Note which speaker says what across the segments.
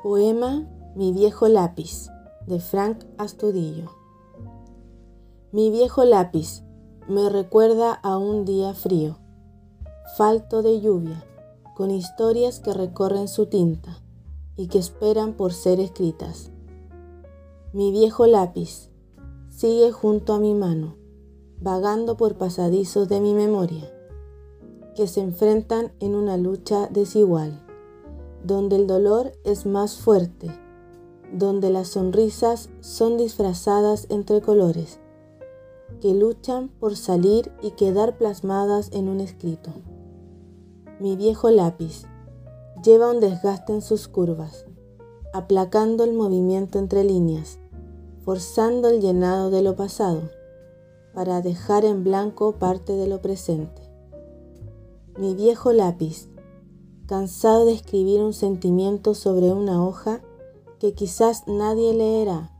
Speaker 1: Poema Mi viejo lápiz de Frank Astudillo. Mi viejo lápiz me recuerda a un día frío, falto de lluvia, con historias que recorren su tinta y que esperan por ser escritas. Mi viejo lápiz sigue junto a mi mano, vagando por pasadizos de mi memoria, que se enfrentan en una lucha desigual donde el dolor es más fuerte, donde las sonrisas son disfrazadas entre colores, que luchan por salir y quedar plasmadas en un escrito. Mi viejo lápiz lleva un desgaste en sus curvas, aplacando el movimiento entre líneas, forzando el llenado de lo pasado, para dejar en blanco parte de lo presente. Mi viejo lápiz cansado de escribir un sentimiento sobre una hoja que quizás nadie leerá,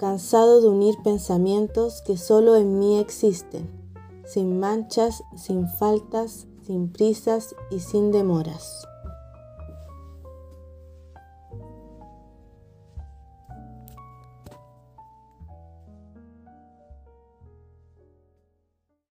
Speaker 1: cansado de unir pensamientos que solo en mí existen, sin manchas, sin faltas, sin prisas y sin demoras.